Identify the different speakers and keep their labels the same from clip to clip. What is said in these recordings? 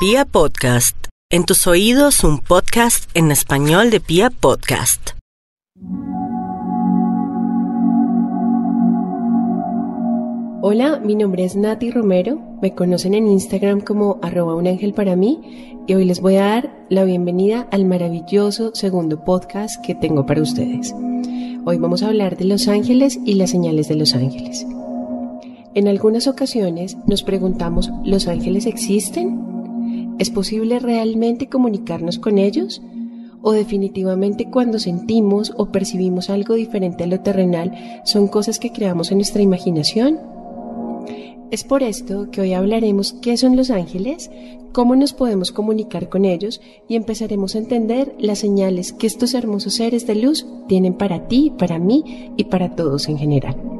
Speaker 1: Pia Podcast, en tus oídos un podcast en español de Pia Podcast.
Speaker 2: Hola, mi nombre es Nati Romero, me conocen en Instagram como arroba un ángel para mí y hoy les voy a dar la bienvenida al maravilloso segundo podcast que tengo para ustedes. Hoy vamos a hablar de los ángeles y las señales de los ángeles. En algunas ocasiones nos preguntamos, ¿los ángeles existen? ¿Es posible realmente comunicarnos con ellos? ¿O definitivamente cuando sentimos o percibimos algo diferente a lo terrenal son cosas que creamos en nuestra imaginación? Es por esto que hoy hablaremos qué son los ángeles, cómo nos podemos comunicar con ellos y empezaremos a entender las señales que estos hermosos seres de luz tienen para ti, para mí y para todos en general.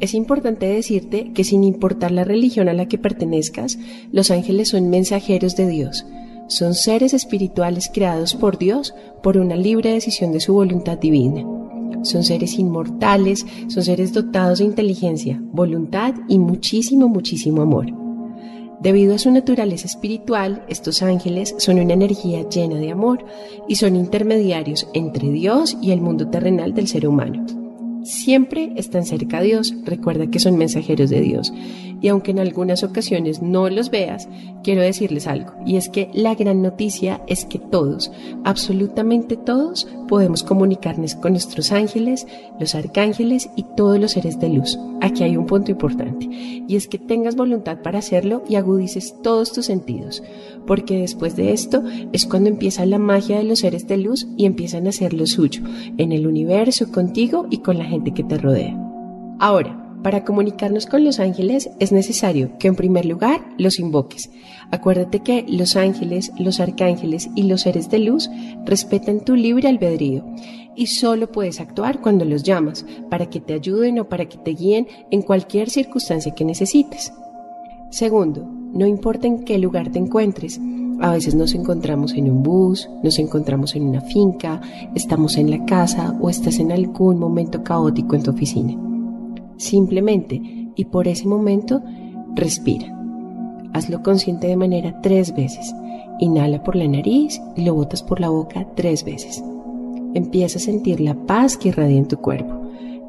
Speaker 2: Es importante decirte que sin importar la religión a la que pertenezcas, los ángeles son mensajeros de Dios. Son seres espirituales creados por Dios por una libre decisión de su voluntad divina. Son seres inmortales, son seres dotados de inteligencia, voluntad y muchísimo, muchísimo amor. Debido a su naturaleza espiritual, estos ángeles son una energía llena de amor y son intermediarios entre Dios y el mundo terrenal del ser humano siempre están cerca de Dios. Recuerda que son mensajeros de Dios. Y aunque en algunas ocasiones no los veas, quiero decirles algo. Y es que la gran noticia es que todos, absolutamente todos, podemos comunicarnos con nuestros ángeles, los arcángeles y todos los seres de luz. Aquí hay un punto importante. Y es que tengas voluntad para hacerlo y agudices todos tus sentidos. Porque después de esto es cuando empieza la magia de los seres de luz y empiezan a hacer lo suyo, en el universo, contigo y con la gente que te rodea. Ahora, para comunicarnos con los ángeles es necesario que en primer lugar los invoques. Acuérdate que los ángeles, los arcángeles y los seres de luz respetan tu libre albedrío y solo puedes actuar cuando los llamas para que te ayuden o para que te guíen en cualquier circunstancia que necesites. Segundo, no importa en qué lugar te encuentres, a veces nos encontramos en un bus, nos encontramos en una finca, estamos en la casa o estás en algún momento caótico en tu oficina. Simplemente, y por ese momento, respira. Hazlo consciente de manera tres veces. Inhala por la nariz y lo botas por la boca tres veces. Empieza a sentir la paz que irradia en tu cuerpo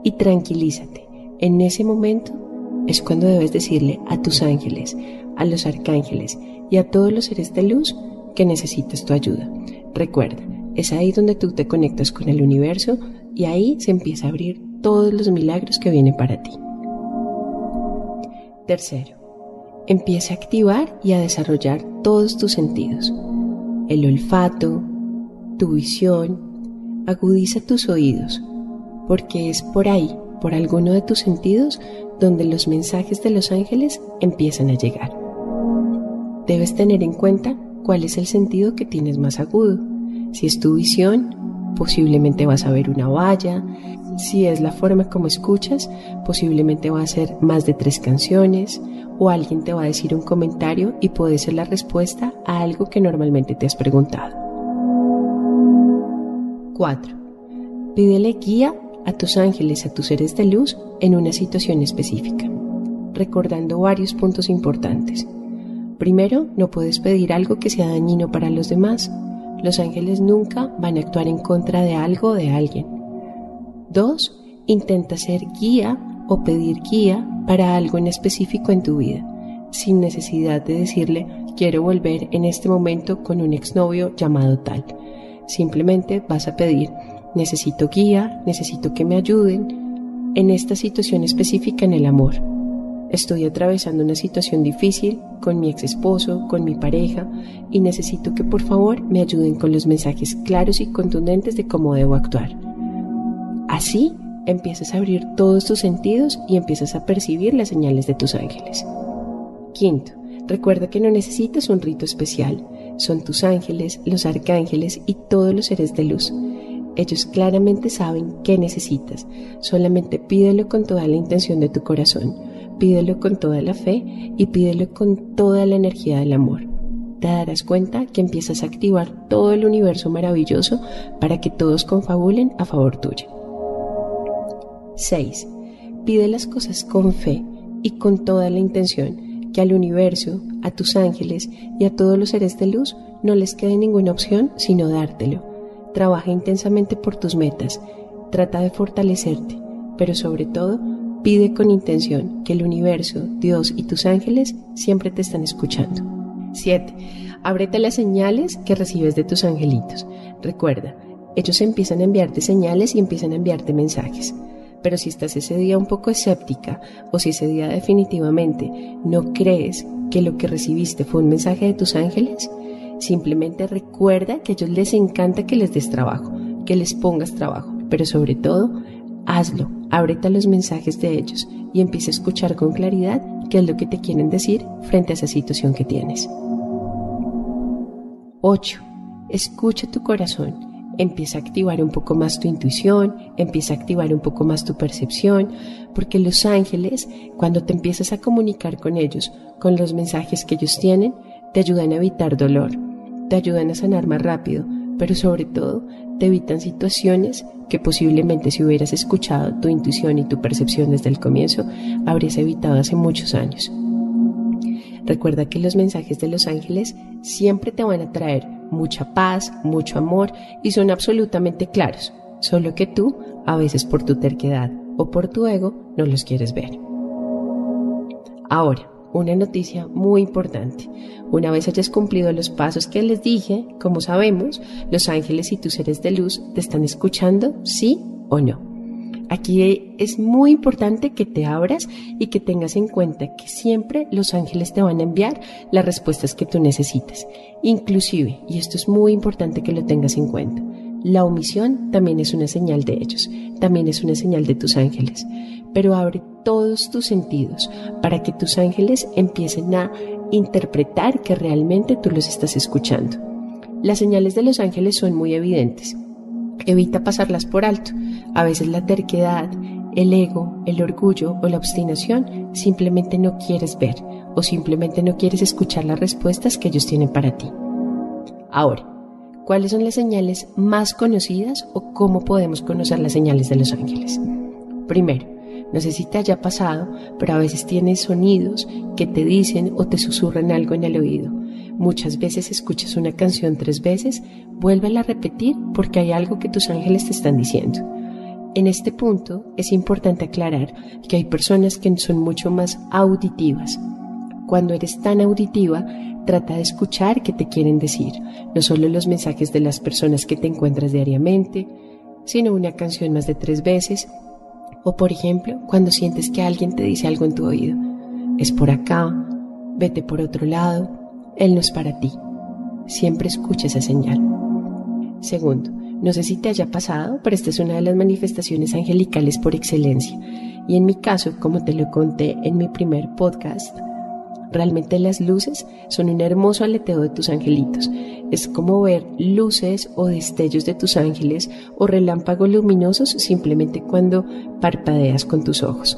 Speaker 2: y tranquilízate. En ese momento es cuando debes decirle a tus ángeles, a los arcángeles y a todos los seres de luz que necesitas tu ayuda. Recuerda, es ahí donde tú te conectas con el universo y ahí se empieza a abrir todos los milagros que vienen para ti. Tercero, empieza a activar y a desarrollar todos tus sentidos. El olfato, tu visión, agudiza tus oídos, porque es por ahí, por alguno de tus sentidos, donde los mensajes de los ángeles empiezan a llegar. Debes tener en cuenta cuál es el sentido que tienes más agudo. Si es tu visión, posiblemente vas a ver una valla. Si es la forma como escuchas, posiblemente va a ser más de tres canciones o alguien te va a decir un comentario y puede ser la respuesta a algo que normalmente te has preguntado. 4. Pídele guía a tus ángeles, a tus seres de luz en una situación específica, recordando varios puntos importantes. Primero, no puedes pedir algo que sea dañino para los demás. Los ángeles nunca van a actuar en contra de algo o de alguien. Dos, intenta ser guía o pedir guía para algo en específico en tu vida, sin necesidad de decirle quiero volver en este momento con un exnovio llamado tal. Simplemente vas a pedir necesito guía, necesito que me ayuden en esta situación específica en el amor Estoy atravesando una situación difícil con mi ex esposo, con mi pareja, y necesito que por favor me ayuden con los mensajes claros y contundentes de cómo debo actuar. Así empiezas a abrir todos tus sentidos y empiezas a percibir las señales de tus ángeles. Quinto, recuerda que no necesitas un rito especial. Son tus ángeles, los arcángeles y todos los seres de luz. Ellos claramente saben qué necesitas. Solamente pídelo con toda la intención de tu corazón Pídelo con toda la fe y pídelo con toda la energía del amor. Te darás cuenta que empiezas a activar todo el universo maravilloso para que todos confabulen a favor tuyo. 6. Pide las cosas con fe y con toda la intención. que al universo, a tus ángeles y a todos los seres de luz no les quede ninguna opción sino dártelo. Trabaja intensamente por tus metas, trata de fortalecerte, pero sobre todo pide con intención que el universo, Dios y tus ángeles siempre te están escuchando. 7. Ábrete las señales que recibes de tus angelitos. Recuerda, ellos empiezan a enviarte señales y empiezan a enviarte mensajes. Pero si estás ese día un poco escéptica o si ese día definitivamente no crees que lo que recibiste fue un mensaje de tus ángeles, simplemente recuerda que a ellos les encanta que les des trabajo, que les pongas trabajo, pero sobre todo, hazlo, ábrete a los mensajes de ellos y empieza a escuchar con claridad qué es lo que te quieren decir frente a esa situación que tienes. 8. Escucha tu corazón empieza a activar un poco más tu intuición, empieza a activar un poco más tu percepción, porque los ángeles, cuando te empiezas a comunicar con ellos, con los mensajes que ellos tienen, te ayudan a evitar dolor, te ayudan a sanar más rápido, pero sobre todo te evitan situaciones que posiblemente si hubieras escuchado tu intuición y tu percepción desde el comienzo, habrías evitado hace muchos años. Recuerda que los mensajes de los ángeles siempre te van a traer mucha paz, mucho amor y son absolutamente claros, solo que tú, a veces por tu terquedad o por tu ego, no los quieres ver. Ahora, una noticia muy importante. Una vez hayas cumplido los pasos que les dije, como sabemos, los ángeles y tus seres de luz te están escuchando, sí o no. Aquí es muy importante que te abras y que tengas en cuenta que siempre los ángeles te van a enviar las respuestas que tú necesites. Inclusive, y esto es muy importante que lo tengas en cuenta, la omisión también es una señal de ellos, también es una señal de tus ángeles. Pero abre todos tus sentidos para que tus ángeles empiecen a interpretar que realmente tú los estás escuchando. Las señales de los ángeles son muy evidentes. Evita pasarlas por alto. A veces la terquedad, el ego, el orgullo o la obstinación simplemente no quieres ver o simplemente no quieres escuchar las respuestas que ellos tienen para ti. Ahora, ¿cuáles son las señales más conocidas o cómo podemos conocer las señales de los ángeles? Primero, no sé si te haya pasado, pero a veces tienes sonidos que te dicen o te susurran algo en el oído. Muchas veces escuchas una canción tres veces, vuélvela a repetir porque hay algo que tus ángeles te están diciendo. En este punto es importante aclarar que hay personas que son mucho más auditivas. Cuando eres tan auditiva, trata de escuchar qué te quieren decir, no solo los mensajes de las personas que te encuentras diariamente, sino una canción más de tres veces, o por ejemplo, cuando sientes que alguien te dice algo en tu oído, es por acá, vete por otro lado, él no es para ti. Siempre escucha esa señal. Segundo, no sé si te haya pasado, pero esta es una de las manifestaciones angelicales por excelencia. Y en mi caso, como te lo conté en mi primer podcast, realmente las luces son un hermoso aleteo de tus angelitos. Es como ver luces o destellos de tus ángeles o relámpagos luminosos simplemente cuando parpadeas con tus ojos.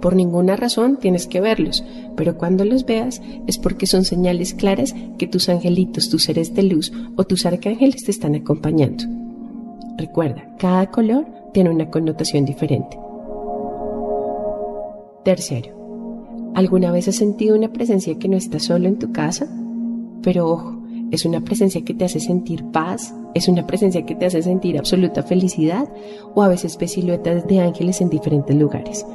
Speaker 2: Por ninguna razón tienes que verlos, pero cuando los veas es porque son señales claras que tus angelitos, tus seres de luz o tus arcángeles te están acompañando. Recuerda, cada color tiene una connotación diferente. Tercero, ¿alguna vez has sentido una presencia que no está solo en tu casa? Pero ojo, es una presencia que te hace sentir paz, es una presencia que te hace sentir absoluta felicidad o a veces ves siluetas de ángeles en diferentes lugares.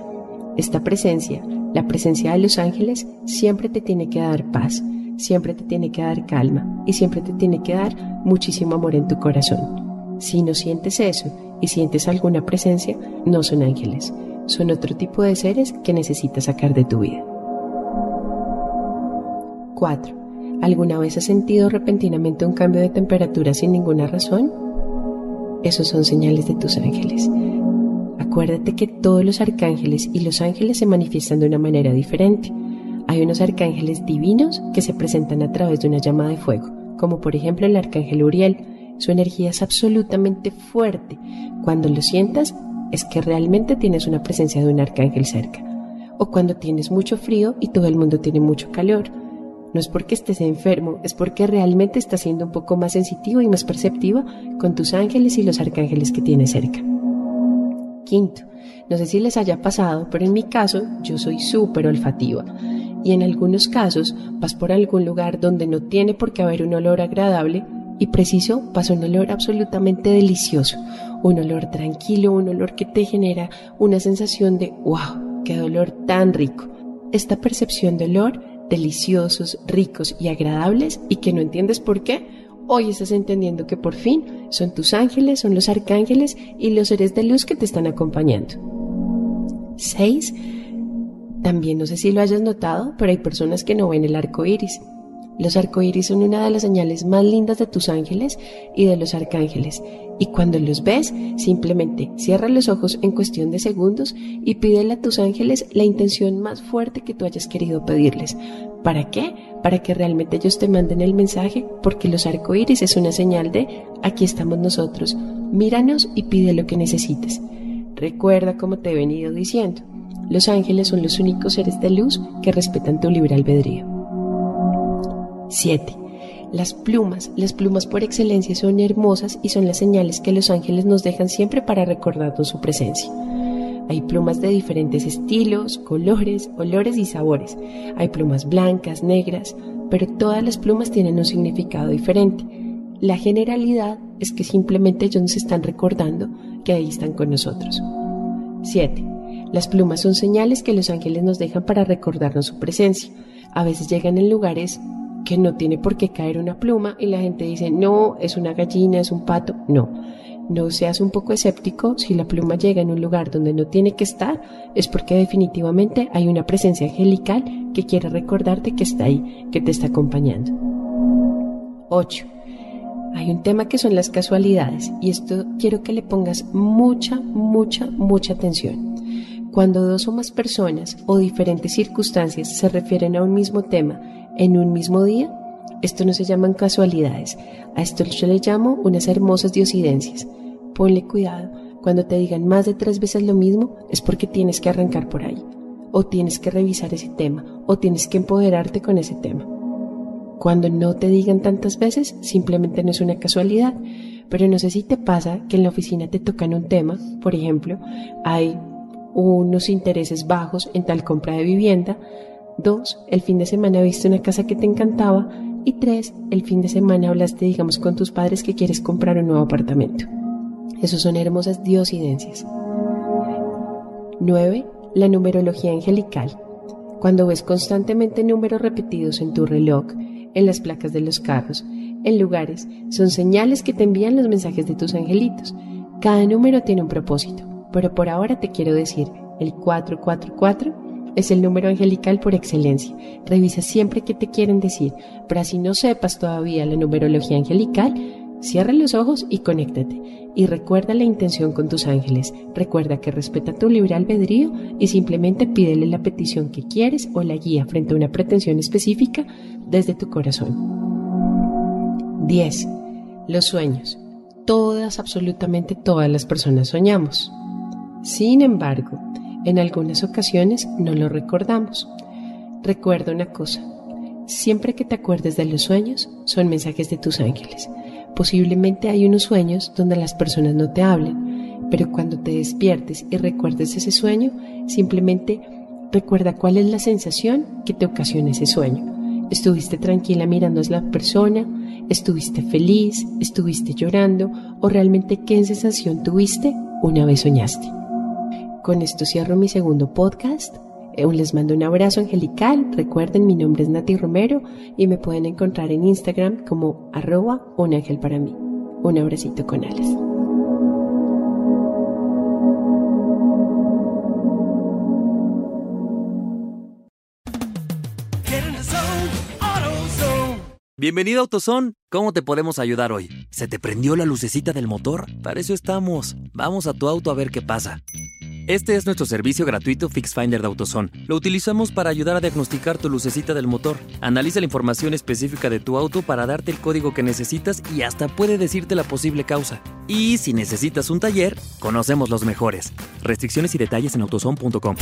Speaker 2: Esta presencia, la presencia de los ángeles, siempre te tiene que dar paz, siempre te tiene que dar calma y siempre te tiene que dar muchísimo amor en tu corazón. Si no sientes eso y sientes alguna presencia, no son ángeles, son otro tipo de seres que necesitas sacar de tu vida. 4. ¿Alguna vez has sentido repentinamente un cambio de temperatura sin ninguna razón? Esos son señales de tus ángeles. Acuérdate que todos los arcángeles y los ángeles se manifiestan de una manera diferente. Hay unos arcángeles divinos que se presentan a través de una llama de fuego, como por ejemplo el arcángel Uriel. Su energía es absolutamente fuerte. Cuando lo sientas, es que realmente tienes una presencia de un arcángel cerca. O cuando tienes mucho frío y todo el mundo tiene mucho calor. No es porque estés enfermo, es porque realmente estás siendo un poco más sensitivo y más perceptiva con tus ángeles y los arcángeles que tienes cerca. Quinto, no sé si les haya pasado, pero en mi caso yo soy súper olfativa. Y en algunos casos vas por algún lugar donde no tiene por qué haber un olor agradable y preciso pasa un olor absolutamente delicioso, un olor tranquilo, un olor que te genera una sensación de wow, qué olor tan rico. Esta percepción de olor deliciosos, ricos y agradables y que no entiendes por qué, hoy estás entendiendo que por fin son tus ángeles, son los arcángeles y los seres de luz que te están acompañando. 6. También no sé si lo hayas notado, pero hay personas que no ven el arco iris. Los arcoíris son una de las señales más lindas de tus ángeles y de los arcángeles. Y cuando los ves, simplemente cierra los ojos en cuestión de segundos y pídele a tus ángeles la intención más fuerte que tú hayas querido pedirles. ¿Para qué? Para que realmente ellos te manden el mensaje, porque los arcoíris es una señal de aquí estamos nosotros. Míranos y pide lo que necesites. Recuerda como te he venido diciendo. Los ángeles son los únicos seres de luz que respetan tu libre albedrío. 7. Las plumas, las plumas por excelencia son hermosas y son las señales que los ángeles nos dejan siempre para recordarnos su presencia. Hay plumas de diferentes estilos, colores, olores y sabores. Hay plumas blancas, negras, pero todas las plumas tienen un significado diferente. La generalidad es que simplemente ellos nos están recordando que ahí están con nosotros. 7. Las plumas son señales que los ángeles nos dejan para recordarnos su presencia. A veces llegan en lugares que no tiene por qué caer una pluma y la gente dice, no, es una gallina, es un pato. No, no seas un poco escéptico, si la pluma llega en un lugar donde no tiene que estar, es porque definitivamente hay una presencia angelical que quiere recordarte que está ahí, que te está acompañando. 8. Hay un tema que son las casualidades y esto quiero que le pongas mucha, mucha, mucha atención. Cuando dos o más personas o diferentes circunstancias se refieren a un mismo tema en un mismo día, esto no se llaman casualidades, a esto yo le llamo unas hermosas diosidencias. Ponle cuidado, cuando te digan más de tres veces lo mismo es porque tienes que arrancar por ahí, o tienes que revisar ese tema, o tienes que empoderarte con ese tema. Cuando no te digan tantas veces, simplemente no es una casualidad, pero no sé si te pasa que en la oficina te tocan un tema, por ejemplo, hay unos intereses bajos en tal compra de vivienda, Dos, el fin de semana viste una casa que te encantaba. Y tres, el fin de semana hablaste, digamos, con tus padres que quieres comprar un nuevo apartamento. Esos son hermosas diosidencias. 9. La numerología angelical. Cuando ves constantemente números repetidos en tu reloj, en las placas de los carros, en lugares, son señales que te envían los mensajes de tus angelitos. Cada número tiene un propósito, pero por ahora te quiero decir, el 444 es el número angelical por excelencia. Revisa siempre qué te quieren decir, pero así no sepas todavía la numerología angelical, cierra los ojos y conéctate. Y recuerda la intención con tus ángeles. Recuerda que respeta tu libre albedrío y simplemente pídele la petición que quieres o la guía frente a una pretensión específica desde tu corazón. 10. Los sueños. Todas, absolutamente todas las personas soñamos. Sin embargo, en algunas ocasiones no lo recordamos. Recuerda una cosa, siempre que te acuerdes de los sueños son mensajes de tus ángeles. Posiblemente hay unos sueños donde las personas no te hablen, pero cuando te despiertes y recuerdes ese sueño, simplemente recuerda cuál es la sensación que te ocasiona ese sueño. ¿Estuviste tranquila mirando a la persona? ¿Estuviste feliz? ¿Estuviste llorando? ¿O realmente qué sensación tuviste una vez soñaste? Con esto cierro mi segundo podcast. Eh, les mando un abrazo angelical. Recuerden, mi nombre es Nati Romero y me pueden encontrar en Instagram como arroba un ángel para mí. Un abracito con alas.
Speaker 3: Bienvenido a AutoZone. ¿Cómo te podemos ayudar hoy? ¿Se te prendió la lucecita del motor? Para eso estamos. Vamos a tu auto a ver qué pasa. Este es nuestro servicio gratuito FixFinder de AutoZone. Lo utilizamos para ayudar a diagnosticar tu lucecita del motor. Analiza la información específica de tu auto para darte el código que necesitas y hasta puede decirte la posible causa. Y si necesitas un taller, conocemos los mejores. Restricciones y detalles en autozone.com.